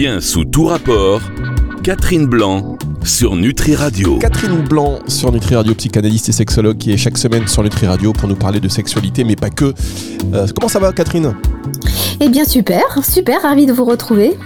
Bien sous tout rapport, Catherine Blanc sur Nutri Radio. Catherine Blanc sur Nutri Radio, psychanalyste et sexologue qui est chaque semaine sur Nutri Radio pour nous parler de sexualité, mais pas que. Euh, comment ça va, Catherine? Eh bien, super, super, ravi de vous retrouver.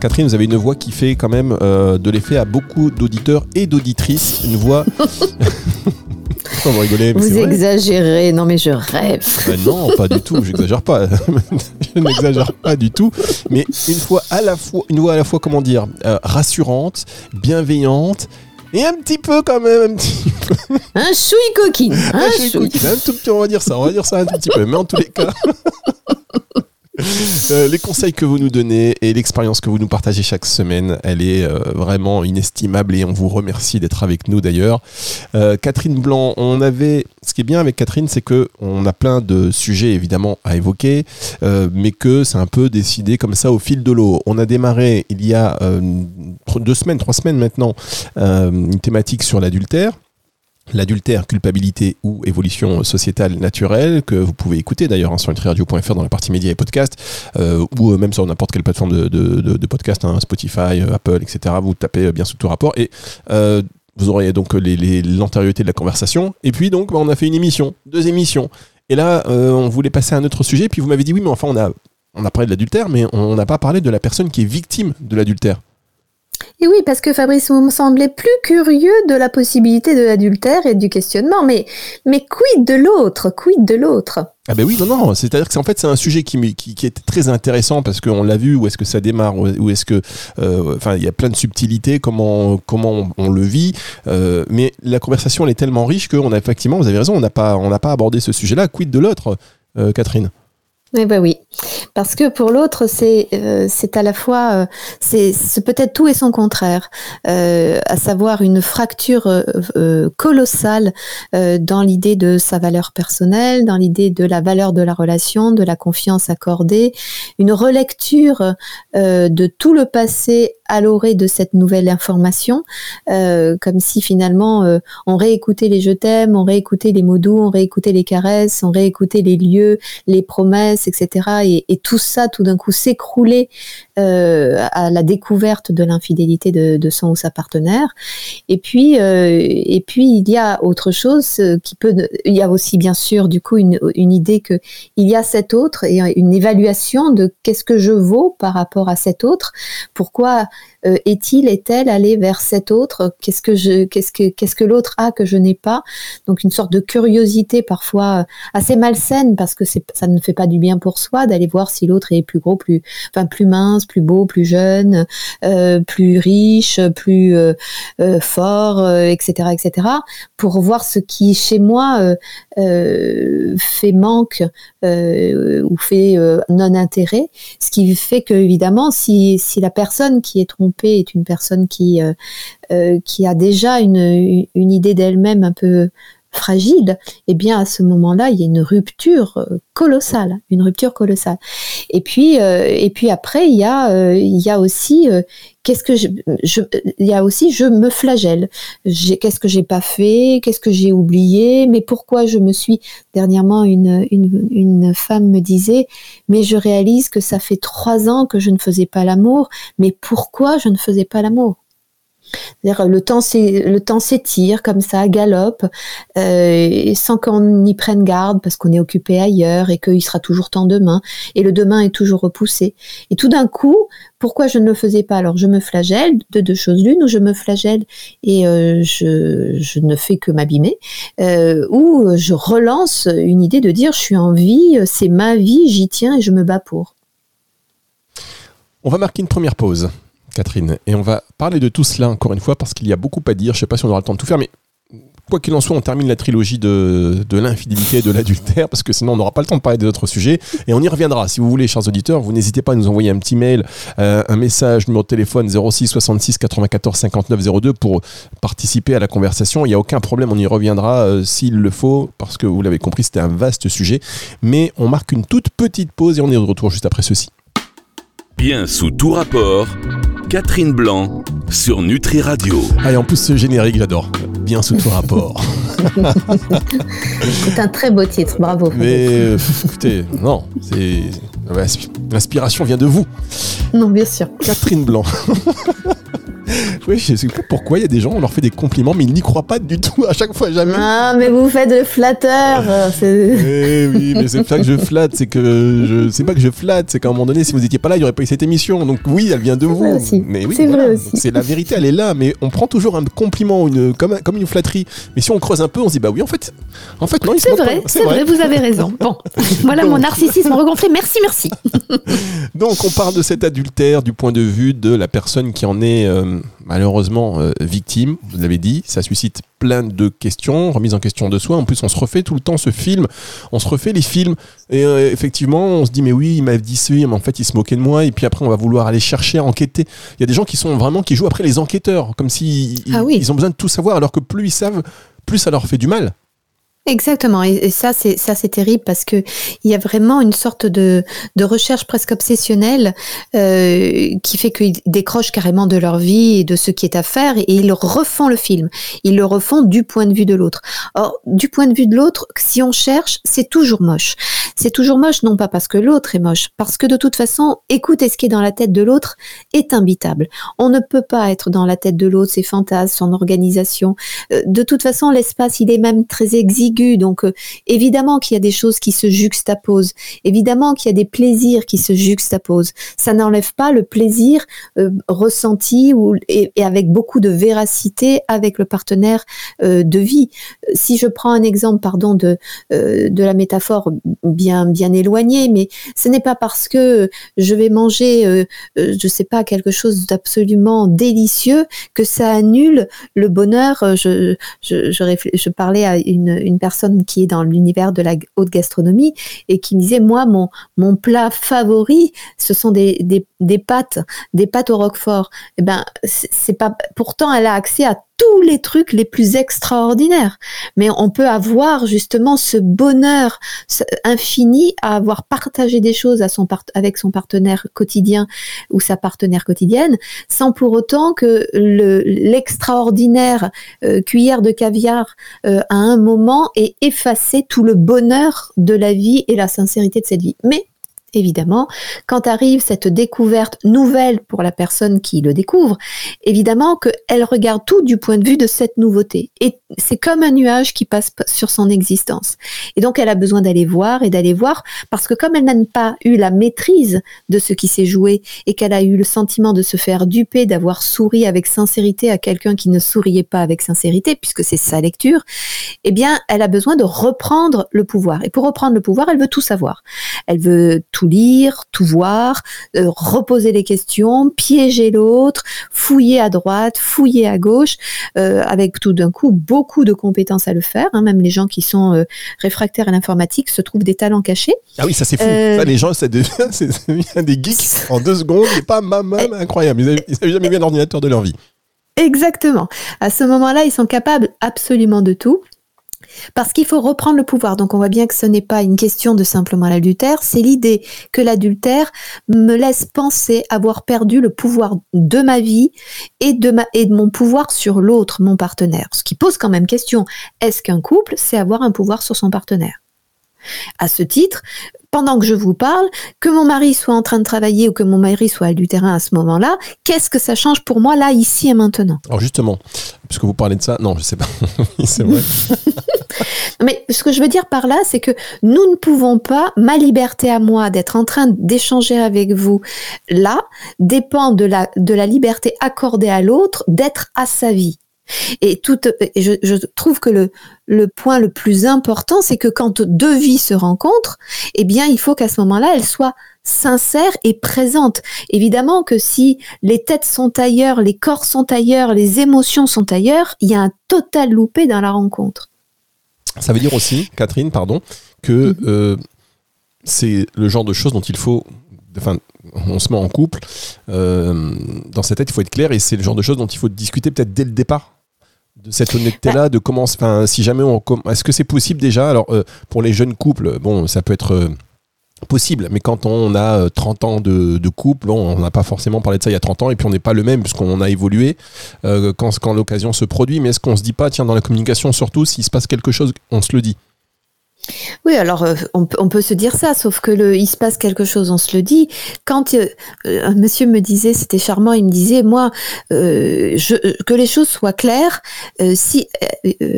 Catherine, vous avez une voix qui fait quand même euh, de l'effet à beaucoup d'auditeurs et d'auditrices. Une voix. vous rigolez, vous exagérez, non mais je rêve. Ben non, pas du tout, j'exagère pas. je n'exagère pas du tout. Mais une fois à la fois, une voix à la fois, comment dire, euh, rassurante, bienveillante. Et un petit peu quand même, un petit Un chouï coquine. Un, un chouï coquine. Un tout petit, on va dire ça, on va dire ça un tout petit peu. Mais en tous les cas. Euh, les conseils que vous nous donnez et l'expérience que vous nous partagez chaque semaine, elle est euh, vraiment inestimable et on vous remercie d'être avec nous d'ailleurs. Euh, Catherine Blanc, on avait, ce qui est bien avec Catherine, c'est que on a plein de sujets évidemment à évoquer, mais que c'est un peu décidé comme ça au fil de l'eau. On a démarré il y a deux semaines, trois semaines maintenant, une thématique sur l'adultère l'adultère, culpabilité ou évolution sociétale naturelle, que vous pouvez écouter d'ailleurs hein, sur nutriradio.fr dans la partie médias et podcasts, euh, ou euh, même sur n'importe quelle plateforme de, de, podcast, hein, Spotify, euh, Apple, etc. Vous tapez bien sous tout rapport et vous aurez donc l'antériorité de la conversation. Et puis donc bah, on a fait une émission, deux émissions. Et là, on voulait passer à un autre sujet, puis vous m'avez dit oui, mais enfin on a, on a parlé de l'adultère, mais on n'a pas parlé de la personne qui est victime de l'adultère. Et oui, parce que Fabrice, vous me semblez plus curieux de la possibilité de l'adultère et du questionnement. Mais, mais quid de l'autre? Quid de l'autre? Ah ben oui, non, non, c'est-à-dire que en fait c'est un sujet qui, qui, est très intéressant parce qu'on l'a vu, où est-ce que ça démarre, où est-ce que, euh, enfin, il y a plein de subtilités, comment comment on, le vit, euh, mais la conversation elle est tellement riche qu'on a effectivement, vous avez raison, on n'a pas pas abordé ce sujet-là. Quid de l'autre, euh, Catherine? Eh oui, parce que pour l'autre, c'est euh, c'est à la fois, euh, c'est peut-être tout et son contraire, euh, à savoir une fracture colossale dans l'idée de sa valeur personnelle, dans l'idée de la valeur de la relation, de la confiance accordée, une relecture de tout le passé à l'orée de cette nouvelle information, comme si finalement on réécoutait les je t'aime, on réécoutait les mots doux, on réécoutait les caresses, on réécoutait les lieux, les promesses etc. Et, tout ça, tout d'un coup, s'écrouler euh, à la découverte de l'infidélité de, son ou sa partenaire. Et puis, euh, il y a autre chose qui peut. Il y a aussi, bien sûr, du coup, une, une idée que il y a cet autre et une évaluation de qu'est-ce que je vaux par rapport à cet autre. Pourquoi euh, est-il, est-elle allé vers cet autre Qu'est-ce que je, qu'est-ce que, qu'est-ce que l'autre a que je n'ai pas Donc une sorte de curiosité parfois assez malsaine parce que c'est, ça ne fait pas du bien pour soi d'aller voir si l'autre est plus gros, plus, enfin plus mince, plus beau, plus jeune, euh, plus riche, plus euh, euh, fort, etc., etc. Pour voir ce qui chez moi fait manque ou fait non intérêt, ce qui fait que évidemment si, si la personne qui est trompée est une personne qui qui a déjà une idée d'elle-même un peu fragile, eh bien à ce moment-là, il y a une rupture euh, colossale, une rupture colossale. Et puis, euh, après, il y a, euh, aussi qu'est-ce que je, aussi je me flagelle. Qu'est-ce que j'ai pas fait? Qu'est-ce que j'ai oublié? Mais pourquoi je me suis dernièrement une femme me disait mais je réalise que ça fait trois ans que je ne faisais pas l'amour. Mais pourquoi je ne faisais pas l'amour? Le temps, s'étire comme ça, galope, euh, sans qu'on y prenne garde parce qu'on est occupé ailleurs et qu'il sera toujours temps demain et le demain est toujours repoussé. Et tout d'un coup, pourquoi je ne le faisais pas? Alors je me flagelle de deux choses l'une ou je me flagelle et euh, je, ne fais que m'abîmer euh, ou je relance une idée de dire je suis en vie, c'est ma vie, j'y tiens et je me bats pour. On va marquer une première pause. Catherine. Et on va parler de tout cela encore une fois parce qu'il y a beaucoup à dire. Je ne sais pas si on aura le temps de tout faire, mais quoi qu'il en soit, on termine la trilogie de, l'infidélité et de l'adultère, parce que sinon on n'aura pas le temps de parler des autres sujets. Et on y reviendra. Si vous voulez, chers auditeurs, vous n'hésitez pas à nous envoyer un petit mail, euh, un message, numéro de téléphone 06 66 94 59 02 pour participer à la conversation. Il n'y a aucun problème, on y reviendra euh, s'il le faut, parce que vous l'avez compris, c'était un vaste sujet. Mais on marque une toute petite pause et on est de retour juste après ceci. Bien sous tout rapport, Catherine Blanc sur Nutri Radio. Allez, en plus ce générique, j'adore. Bien sous tout rapport. c'est un très beau titre, bravo. Mais écoutez, non, c'est L'inspiration vient de vous. Non, bien sûr. Catherine Blanc. Oui, je sais pas pourquoi il y a des gens, on leur fait des compliments, mais ils n'y croient pas du tout à chaque fois, jamais. Ah, mais vous faites le flatteur. Eh oui, mais c'est pas que je flatte, c'est que je, c'est pas que je flatte, c'est qu'à un moment donné, si vous étiez pas là, il y aurait pas eu cette émission. Donc oui, elle vient de vous. Aussi. Mais oui, c'est vrai aussi. C'est la vérité, elle est là, mais on prend toujours un compliment, une, comme, comme une flatterie. Mais si on creuse un peu, on se dit bah oui, en fait, en fait non, c'est vrai, c'est vrai. vrai, vous avez raison. Bon, voilà mon narcissisme regonflé. Merci, merci. Donc on parle de cet adultère du point de vue de la personne qui en est euh, malheureusement euh, victime. Vous l'avez dit, ça suscite plein de questions, remise en question de soi. En plus, on se refait tout le temps ce film, on se refait les films. Et euh, effectivement, on se dit, mais oui, il m'a dit ça, mais en fait, il se moquait de moi. Et puis après, on va vouloir aller chercher, enquêter. Il y a des gens qui sont vraiment, qui jouent après les enquêteurs, comme si ah ils ont besoin de tout savoir, alors que plus ils savent, plus ça leur fait du mal. Exactement, et, ça c'est ça c'est terrible parce que il y a vraiment une sorte de, de recherche presque obsessionnelle euh, qui fait qu'ils décrochent carrément de leur vie et de ce qui est à faire et ils refont le film. Ils le refont du point de vue de l'autre. Or, du point de vue de l'autre, si on cherche, c'est toujours moche. C'est toujours moche non pas parce que l'autre est moche, parce que de toute façon, écouter ce qui est dans la tête de l'autre est imbitable. On ne peut pas être dans la tête de l'autre, ses fantasmes, son organisation. Euh, de toute façon, l'espace il est même très exigu donc euh, évidemment qu'il y a des choses qui se juxtaposent, évidemment qu'il y a des plaisirs qui se juxtaposent. Ça n'enlève pas le plaisir euh, ressenti ou, et, avec beaucoup de véracité avec le partenaire euh, de vie. Si je prends un exemple, pardon, de, de la métaphore bien, bien éloignée, mais ce n'est pas parce que je vais manger, je sais pas, quelque chose d'absolument délicieux que ça annule le bonheur. Je, je, je, parlais à une, une personne qui est dans l'univers de la haute gastronomie et qui me disait moi mon mon plat favori ce sont des, des, des pâtes des pâtes au roquefort et eh ben c'est pas pourtant elle a accès à tous les trucs les plus extraordinaires. Mais on peut avoir justement ce bonheur infini à avoir partagé des choses à son avec son partenaire quotidien ou sa partenaire quotidienne, sans pour autant que l'extraordinaire euh, cuillère de caviar euh, à un moment ait effacé tout le bonheur de la vie et la sincérité de cette vie. Mais évidemment, quand arrive cette découverte nouvelle pour la personne qui le découvre, évidemment qu'elle regarde tout du point de vue de cette nouveauté. Et c'est comme un nuage qui passe sur son existence. Et donc, elle a besoin d'aller voir et d'aller voir parce que comme elle n'a pas eu la maîtrise de ce qui s'est joué et qu'elle a eu le sentiment de se faire duper, d'avoir souri avec sincérité à quelqu'un qui ne souriait pas avec sincérité, puisque c'est sa lecture, eh bien, elle a besoin de reprendre le pouvoir. Et pour reprendre le pouvoir, elle veut tout savoir. Elle veut tout lire, tout voir, euh, reposer les questions, piéger l'autre, fouiller à droite, fouiller à gauche, euh, avec tout d'un coup beaucoup de compétences à le faire. Hein. même les gens qui sont euh, réfractaires à l'informatique se trouvent des talents cachés. Ah oui, ça c'est fou. Ça, les gens, ça devient, des geeks en deux secondes, et pas maman, incroyable. Ils n'avaient jamais vu un ordinateur de leur vie. Exactement. À ce moment-là, ils sont capables absolument de tout. Parce qu'il faut reprendre le pouvoir. Donc on voit bien que ce n'est pas une question de simplement l'adultère, c'est l'idée que l'adultère me laisse penser avoir perdu le pouvoir de ma vie et de, mon pouvoir sur l'autre, mon partenaire. Ce qui pose quand même question, est-ce qu'un couple, c'est avoir un pouvoir sur son partenaire? À ce titre, pendant que je vous parle, que mon mari soit en train de travailler ou que mon mari soit du terrain à ce moment-là, qu'est-ce que ça change pour moi là, ici et maintenant? Alors justement, puisque vous parlez de ça, non, je sais pas, c'est vrai. Mais ce que je veux dire par là, c'est que nous ne pouvons pas, ma liberté à moi d'être en train d'échanger avec vous là, dépend de la, de la liberté accordée à l'autre d'être à sa vie. Et, tout, et je, je, trouve que le, le point le plus important, c'est que quand deux vies se rencontrent, eh bien, il faut qu'à ce moment-là, elles soient sincères et présentes. Évidemment que si les têtes sont ailleurs, les corps sont ailleurs, les émotions sont ailleurs, il y a un total loupé dans la rencontre. Ça veut dire aussi, Catherine, pardon, que mhm. euh, c'est le genre de choses dont il faut enfin, on se met en couple, euh, dans sa tête, il faut être clair et c'est le genre de choses dont il faut discuter peut-être dès le départ cette honnêteté-là, de comment, enfin, si jamais on, est-ce que c'est possible déjà? Alors, euh, pour les jeunes couples, bon, ça peut être euh, possible, mais quand on a 30 euh, ans de, couple, on n'a pas forcément parlé de ça il y a 30 ans, et puis on n'est pas le même puisqu'on a évolué quand, quand l'occasion se produit, mais est-ce qu'on se dit pas, tiens, dans la communication, surtout, s'il se passe quelque chose, on se le dit? Oui, alors euh, on, peut se dire ça, sauf que le, il se passe quelque chose, on se le dit. Quand euh, un monsieur me disait, c'était charmant, il me disait, moi, que les choses soient claires, si,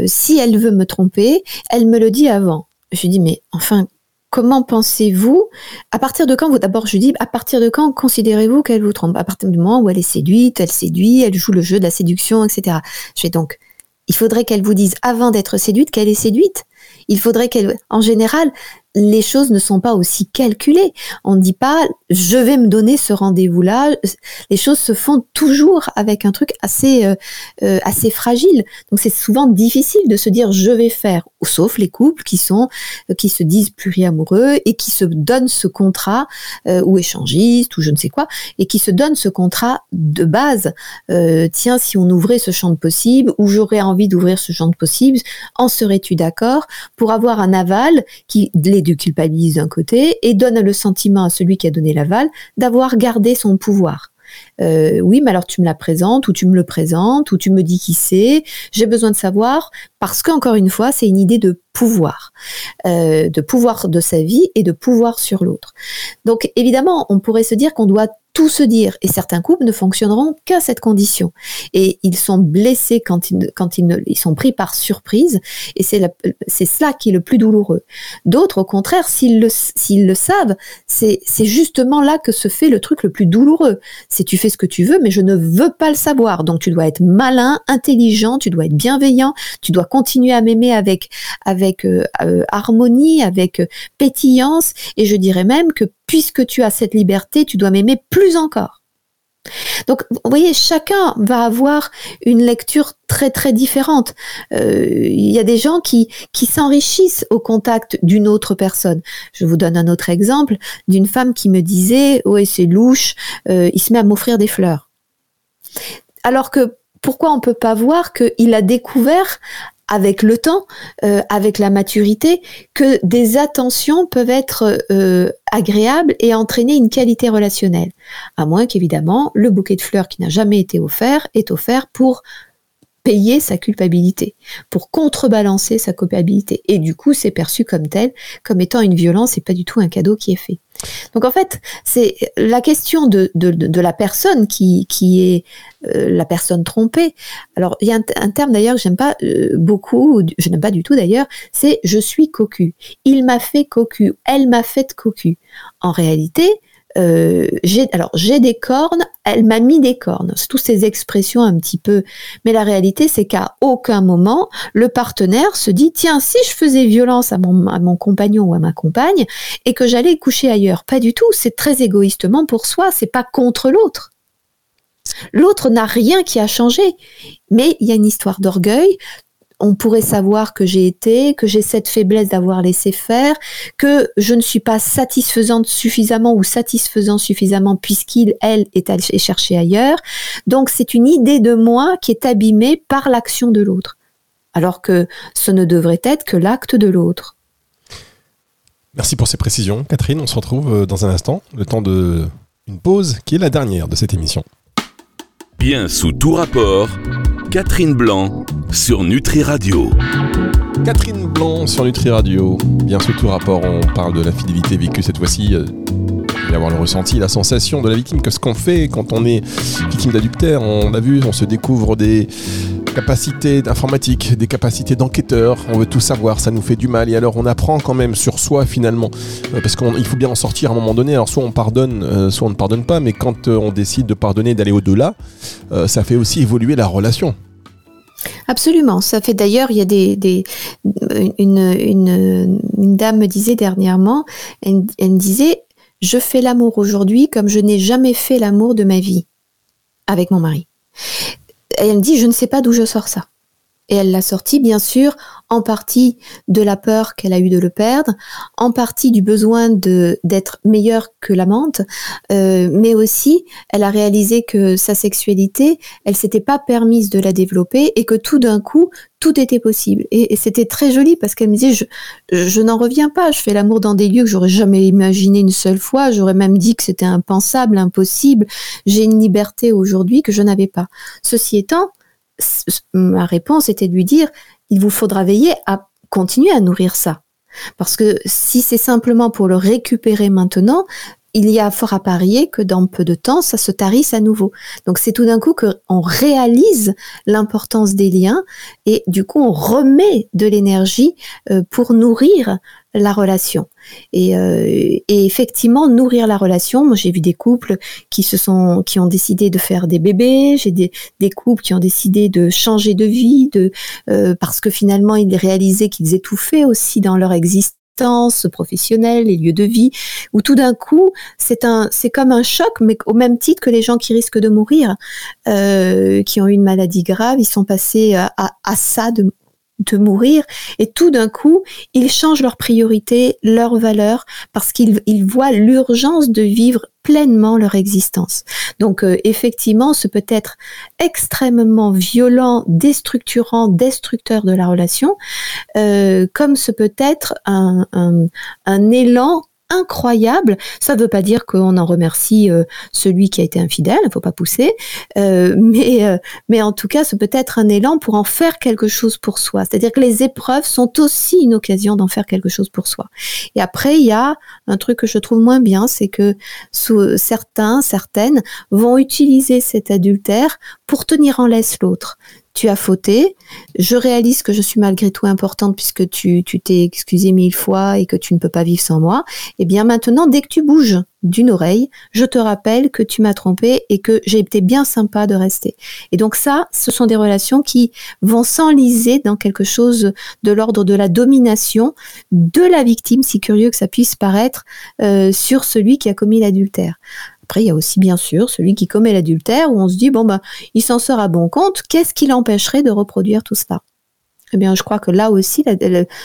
si elle veut me tromper, elle me le dit avant. Je lui dis, mais enfin, comment pensez-vous À partir de quand vous D'abord, je dis à partir de quand considérez-vous qu'elle vous trompe? À partir du moment où elle est séduite, elle séduit, elle joue le jeu de la séduction, etc. Je fais donc. Il faudrait qu'elle vous dise avant d'être séduite qu'elle est séduite. Il faudrait qu'elle, en général, les choses ne sont pas aussi calculées. On ne dit pas je vais me donner ce rendez-vous-là. Les choses se font toujours avec un truc assez euh, euh, assez fragile. Donc c'est souvent difficile de se dire je vais faire, sauf les couples qui sont euh, qui se disent pluriamoureux et qui se donnent ce contrat ou échangistes ou je ne sais quoi et qui se donnent ce contrat de base. tiens, si on ouvrait ce champ de possible ou j'aurais envie d'ouvrir ce champ de possible, en serais-tu d'accord? Pour avoir un aval qui les de culpabilise d'un côté et donne le sentiment à celui qui a donné l'aval d'avoir gardé son pouvoir. Euh, oui, mais alors tu me la présentes, ou tu me le présentes, ou tu me dis qui c'est. J'ai besoin de savoir parce qu'encore une fois, c'est une idée de pouvoir, euh, de pouvoir de sa vie et de pouvoir sur l'autre. Donc évidemment, on pourrait se dire qu'on doit tout se dire. Et certains couples ne fonctionneront qu'à cette condition. Et ils sont blessés quand ils, quand ils, ils sont pris par surprise. Et c'est c'est cela qui est le plus douloureux. D'autres, au contraire, s'ils le, s'ils le savent, c'est, c'est justement là que se fait le truc le plus douloureux. C'est tu fais ce que tu veux, mais je ne veux pas le savoir. Donc tu dois être malin, intelligent, tu dois être bienveillant, tu dois continuer à m'aimer avec, avec euh, euh, harmonie, avec euh, pétillance. Et je dirais même que puisque tu as cette liberté, tu dois m'aimer plus encore. Donc, vous voyez, chacun va avoir une lecture très très différente. Euh, il y a des gens qui qui s'enrichissent au contact d'une autre personne. Je vous donne un autre exemple d'une femme qui me disait, ouais, c'est louche, euh, il se met à m'offrir des fleurs. Alors que pourquoi on peut pas voir qu'il a découvert avec le temps, euh, avec la maturité, que des attentions peuvent être euh, agréables et entraîner une qualité relationnelle. À moins qu'évidemment, le bouquet de fleurs qui n'a jamais été offert est offert pour payer sa culpabilité, pour contrebalancer sa culpabilité. Et du coup, c'est perçu comme tel, comme étant une violence et pas du tout un cadeau qui est fait. Donc en fait, c'est la question de, de, la personne qui, qui est euh, la personne trompée. Alors il y a un, terme d'ailleurs que j'aime pas euh, beaucoup, je n'aime pas du tout d'ailleurs, c'est je suis cocu. Il m'a fait cocu, elle m'a fait cocu. En réalité, euh, j'ai alors j'ai des cornes, elle m'a mis des cornes. C'est toutes ces expressions un petit peu. Mais la réalité, c'est qu'à aucun moment le partenaire se dit tiens si je faisais violence à mon, à mon compagnon ou à ma compagne et que j'allais coucher ailleurs. Pas du tout. C'est très égoïstement pour soi. C'est pas contre l'autre. L'autre n'a rien qui a changé, mais il y a une histoire d'orgueil on pourrait savoir que j'ai été, que j'ai cette faiblesse d'avoir laissé faire, que je ne suis pas satisfaisante suffisamment ou satisfaisant suffisamment puisqu'il, elle, est allé chercher ailleurs. Donc c'est une idée de moi qui est abîmée par l'action de l'autre, alors que ce ne devrait être que l'acte de l'autre. Merci pour ces précisions, Catherine. On se retrouve euh, dans un instant, le temps de une pause qui est la dernière de cette émission. Bien sous tout rapport, Catherine Blanc sur Nutri Radio. Catherine Blanc sur Nutri Radio. Bien sous tout rapport, on parle de la fidélité vécue cette fois-ci. Euh, y avoir le ressenti, la sensation de la victime, que ce qu'on fait quand on est victime d'adultère, on l'a vu, on se découvre des capacités d'informatique, des capacités d'enquêteur, on veut tout savoir, ça nous fait du mal, et alors on apprend quand même sur soi finalement, euh, parce qu'il faut bien en sortir à un moment donné, alors soit on pardonne, euh, soit on ne pardonne pas, mais quand on décide de pardonner, d'aller au-delà, ça fait aussi évoluer la relation. Absolument. Ça fait d'ailleurs, il y a des, une, dame me disait dernièrement, elle, me disait, je fais l'amour aujourd'hui comme je n'ai jamais fait l'amour de ma vie avec mon mari. Elle me dit, je ne sais pas d'où je sors ça. Et elle l'a sorti, bien sûr, en partie de la peur qu'elle a eu de le perdre, en partie du besoin de d'être meilleure que l'amante, euh, mais aussi elle a réalisé que sa sexualité, elle s'était pas permise de la développer et que tout d'un coup tout était possible. Et, c'était très joli parce qu'elle me disait je, je n'en reviens pas, je fais l'amour dans des lieux que j'aurais jamais imaginé une seule fois, j'aurais même dit que c'était impensable, impossible. J'ai une liberté aujourd'hui que je n'avais pas. Ceci étant, ma réponse était de lui dire, il vous faudra veiller à continuer à nourrir ça. Parce que si c'est simplement pour le récupérer maintenant, il y a fort à parier que dans peu de temps, ça se tarisse à nouveau. Donc c'est tout d'un coup qu'on réalise l'importance des liens et du coup on remet de l'énergie euh, pour nourrir la relation. Et, euh, et, effectivement, nourrir la relation. Moi, j'ai vu des couples qui se sont, qui ont décidé de faire des bébés. J'ai des, des couples qui ont décidé de changer de vie, de euh, parce que finalement, ils réalisaient qu'ils étouffaient aussi dans leur existence professionnelle, les lieux de vie, où tout d'un coup, c'est un, c'est comme un choc, mais au même titre que les gens qui risquent de mourir, euh, qui ont eu une maladie grave, ils sont passés à, à ça de, de mourir et tout d'un coup ils changent leurs priorités, leurs valeurs parce qu'ils ils voient l'urgence de vivre pleinement leur existence. Donc euh, effectivement, ce peut être extrêmement violent, déstructurant, destructeur de la relation, euh, comme ce peut être un, un, un élan incroyable. Ça ne veut pas dire qu'on en remercie euh, celui qui a été infidèle, il faut pas pousser, euh, mais, euh, mais en tout cas, ce peut être un élan pour en faire quelque chose pour soi. C'est-à-dire que les épreuves sont aussi une occasion d'en faire quelque chose pour soi. Et après, il y a un truc que je trouve moins bien, c'est que certains, certaines vont utiliser cet adultère pour tenir en laisse l'autre tu as fauté, je réalise que je suis malgré tout importante puisque tu t'es excusé mille fois et que tu ne peux pas vivre sans moi, et eh bien maintenant, dès que tu bouges d'une oreille, je te rappelle que tu m'as trompé et que j'ai été bien sympa de rester. Et donc ça, ce sont des relations qui vont s'enliser dans quelque chose de l'ordre de la domination de la victime, si curieux que ça puisse paraître, euh, sur celui qui a commis l'adultère. Après, il y a aussi bien sûr celui qui commet l'adultère où on se dit bon ben il s'en sort à bon compte. Qu'est-ce qui l'empêcherait de reproduire tout cela? Eh bien, je crois que là aussi,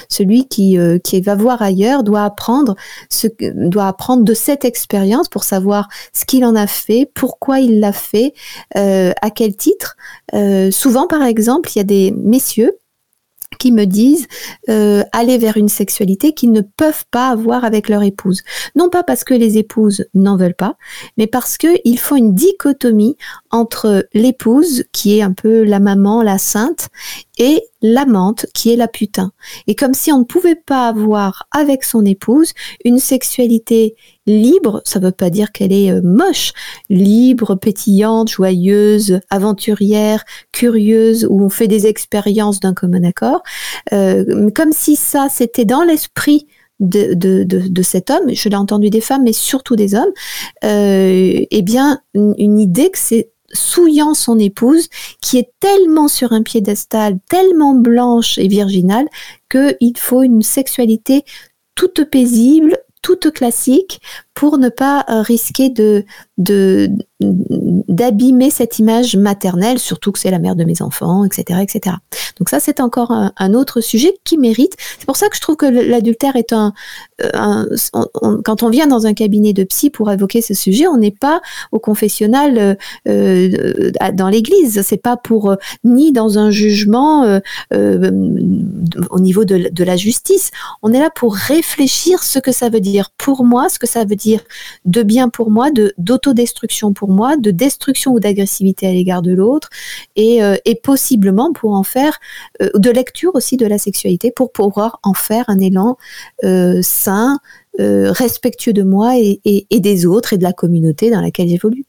celui qui, euh, qui va voir ailleurs doit apprendre ce, doit apprendre de cette expérience pour savoir ce qu'il en a fait, pourquoi il l'a fait, euh, à quel titre. Euh, souvent, par exemple, il y a des messieurs qui me disent euh, aller vers une sexualité qu'ils ne peuvent pas avoir avec leur épouse. Non pas parce que les épouses n'en veulent pas, mais parce qu'ils font une dichotomie entre l'épouse, qui est un peu la maman, la sainte, et l'amante qui est la putain. Et comme si on ne pouvait pas avoir avec son épouse une sexualité libre, ça ne veut pas dire qu'elle est euh, moche, libre, pétillante, joyeuse, aventurière, curieuse, où on fait des expériences d'un commun accord, euh, comme si ça c'était dans l'esprit de, de, de, cet homme, je l'ai entendu des femmes, mais surtout des hommes, euh, eh bien, une idée que c'est souillant son épouse, qui est tellement sur un piédestal, tellement blanche et virginale, qu'il faut une sexualité toute paisible, toute classique, pour ne pas euh, risquer de, d'abîmer cette image maternelle, surtout que c'est la mère de mes enfants, etc., etc. Donc ça, c'est encore un, autre sujet qui mérite. C'est pour ça que je trouve que l'adultère est un, un quand on vient dans un cabinet de psy pour évoquer ce sujet, on n'est pas au confessionnal euh, euh dans l'église. C'est pas pour euh, ni dans un jugement euh, au niveau de, de la justice. On est là pour réfléchir ce que ça veut dire pour moi, ce que ça veut dire de bien pour moi, de d'autodestruction pour moi, de destruction ou d'agressivité à l'égard de l'autre, et, euh, et, possiblement pour en faire euh, de lecture aussi de la sexualité, pour pouvoir en faire un élan euh, sain, respectueux de moi et, des autres et de la communauté dans laquelle j'évolue.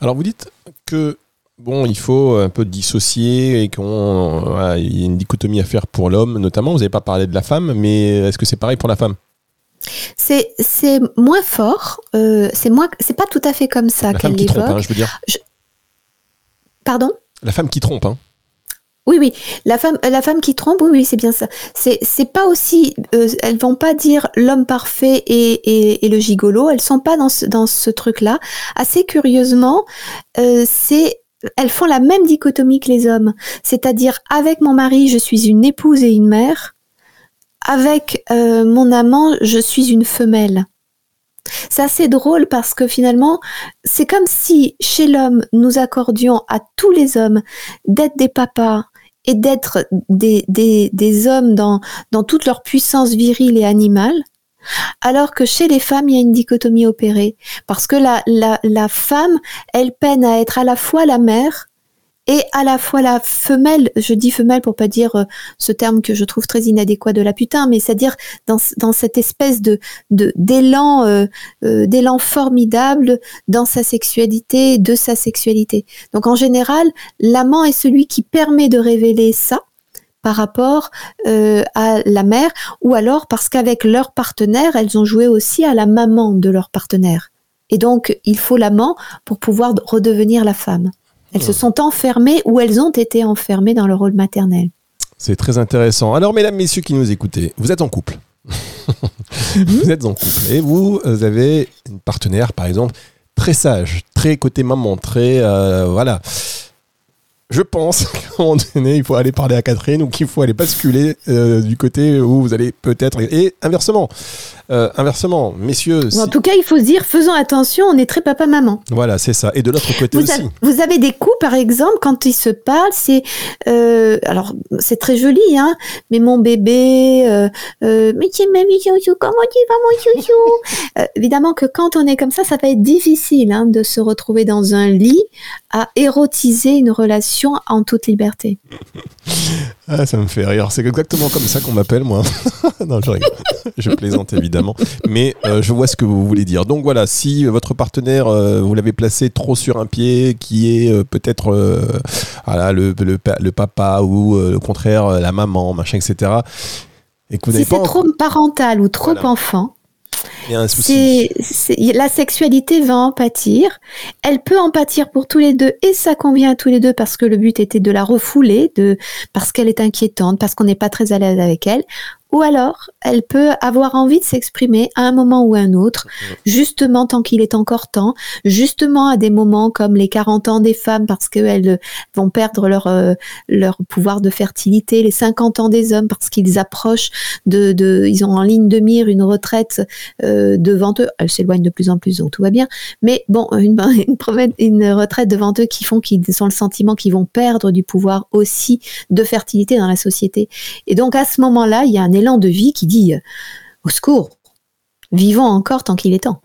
Alors vous dites que bon, il faut un peu dissocier et qu'il y a une dichotomie à faire pour l'homme, notamment. Vous n'avez pas parlé de la femme, mais est-ce que c'est pareil pour la femme? C'est c'est moins fort, euh, c'est moins c'est pas tout à fait comme ça qu'elle l'évoque. Hein, je veux dire. Pardon? La femme qui trompe, hein. Oui, oui, la femme, la femme qui trompe, oui, oui, c'est bien ça. C'est, c'est pas aussi, euh, elles vont pas dire l'homme parfait et, et, le gigolo. Elles sont pas dans ce, dans ce truc-là. Assez curieusement, euh, c'est, elles font la même dichotomie que les hommes. C'est-à-dire, avec mon mari, je suis une épouse et une mère avec euh, mon amant, je suis une femelle. C'est assez drôle parce que finalement, c'est comme si chez l'homme, nous accordions à tous les hommes d'être des papas et d'être des, des, hommes dans, dans toute leur puissance virile et animale, alors que chez les femmes, il y a une dichotomie opérée. Parce que la, la, la femme, elle peine à être à la fois la mère et à la fois la femelle, je dis femelle pour pas dire euh, ce terme que je trouve très inadéquat de la putain, mais c'est-à-dire dans, dans cette espèce de d'élan euh, euh, d'élan formidable dans sa sexualité, de sa sexualité. Donc en général, l'amant est celui qui permet de révéler ça par rapport à la mère, ou alors parce qu'avec leur partenaire, elles ont joué aussi à la maman de leur partenaire. Et donc, il faut l'amant pour pouvoir redevenir la femme. Elles se sont enfermées ou elles ont été enfermées dans le rôle maternel. C'est très intéressant. Alors, mesdames, messieurs qui nous écoutez, vous êtes en couple. Mhm. vous êtes en couple et vous avez une partenaire, par exemple, très sage, très côté maman, très euh, voilà je pense qu'à un moment donné, il faut aller parler à Catherine ou qu'il faut aller basculer euh, du côté où vous allez peut-être. Et inversement, euh, inversement, messieurs. En tout cas, il faut se dire, faisons attention, on est très papa-maman. Voilà, c'est ça. Et de l'autre côté aussi. vous avez des coups, par exemple, quand ils se parlent, c'est. Euh, alors, c'est très joli, hein, mais mon bébé, euh, euh mais tu ma chouchou, comment tu vas, mon chouchou Évidemment que quand on est comme ça, ça va être difficile hein, de se retrouver dans un lit à érotiser une relation en toute liberté. Ah, ça me fait rire. C'est exactement comme ça qu'on m'appelle, moi. non, je rigole. je plaisante évidemment. Mais euh, je vois ce que vous voulez dire. Donc voilà, si votre partenaire, euh, vous l'avez placé trop sur un pied, qui est euh, peut-être voilà, le, le, papa ou au contraire la maman, machin, etc. Et si c'est trop parental ou trop enfant, la sexualité va en pâtir. Elle peut en pâtir pour tous les deux et ça convient à tous les deux parce que le but était de la refouler, de parce qu'elle est inquiétante, parce qu'on n'est pas très à l'aise avec elle ou alors elle peut avoir envie de s'exprimer à un moment ou à un autre, justement tant qu'il est encore temps, justement à des moments comme les 40 ans des femmes parce qu'elles vont perdre leur, euh, leur pouvoir de fertilité, les 50 ans des hommes parce qu'ils approchent de, de, ils ont en ligne de mire une retraite euh, devant eux, elles s'éloignent de plus en plus donc tout va bien, mais bon, une, une, une retraite devant eux qui font qu'ils ont le sentiment qu'ils vont perdre du pouvoir aussi de fertilité dans la société. Et donc à ce moment-là, il y a un élan de vie qui dit euh, au secours, vivons encore tant qu'il est temps.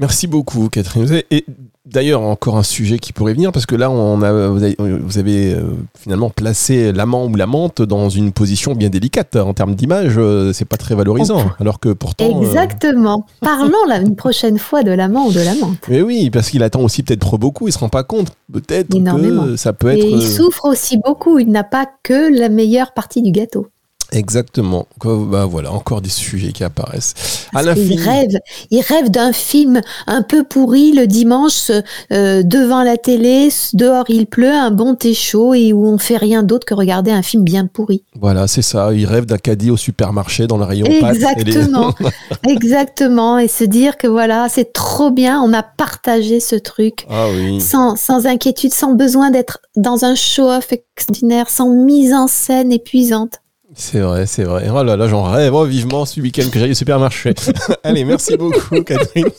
Merci beaucoup, Catherine. Et d'ailleurs, encore un sujet qui pourrait venir, parce que là, on a, vous avez, euh, finalement placé l'amant ou l'amante dans une position bien délicate. En termes d'image, euh, c'est pas très valorisant. Alors que pourtant. Exactement. Parlons là, une prochaine fois de l'amant ou de l'amante. Mais oui, parce qu'il attend aussi peut-être beaucoup, il se rend pas compte. Peut-être que ça peut être. Et il souffre aussi beaucoup, il n'a pas que la meilleure partie du gâteau. Exactement. Bah voilà, encore des sujets qui apparaissent. il rêve, il rêve d'un film un peu pourri le dimanche euh, devant la télé, dehors il pleut, un bon thé chaud et où on fait rien d'autre que regarder un film bien pourri. Voilà, c'est ça. Il rêve d'un caddie au supermarché dans le rayon Exactement, exactement. Et se dire que voilà, c'est trop bien, on a partagé ce truc ah sans, sans inquiétude, sans besoin d'être dans un show-off extraordinaire, sans mise en scène épuisante. C'est vrai, c'est vrai. Oh là là, j'en rêve oh, vivement ce week-end que j'aille au supermarché. Allez, merci beaucoup, Catherine.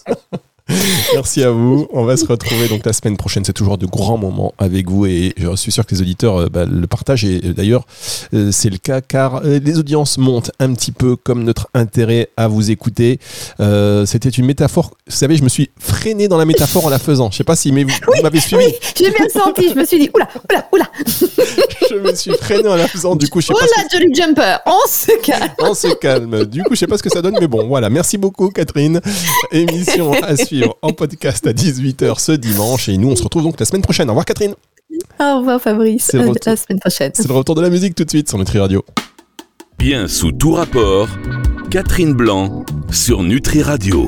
Merci à vous. On va se retrouver donc la semaine prochaine. C'est toujours de grands moments avec vous et je suis sûr que les auditeurs euh, bah, le partagent. Et euh, d'ailleurs, euh, c'est le cas car les audiences montent un petit peu comme notre intérêt à vous écouter. C'était une métaphore. Vous savez, je me suis freiné dans la métaphore en la faisant. Je sais pas si mais vous, m'avez suivi. Oui, j'ai bien senti. Je me suis dit oula, oula, oula. je me suis freiné en la faisant. Du coup, je sais pas. Oula, Jolly Jumper. On se calme. On se calme. Du coup, je sais pas ce que ça donne, mais bon, voilà. Merci beaucoup, Catherine. Émission à suivre en podcast à 18h ce dimanche. Et nous, on se retrouve donc la semaine prochaine. Au revoir, Catherine. Au revoir, Fabrice. C'est la semaine prochaine. C'est le retour de la musique tout de suite sur Nutri Radio. Bien sous tout rapport, Catherine Blanc sur Nutri Radio.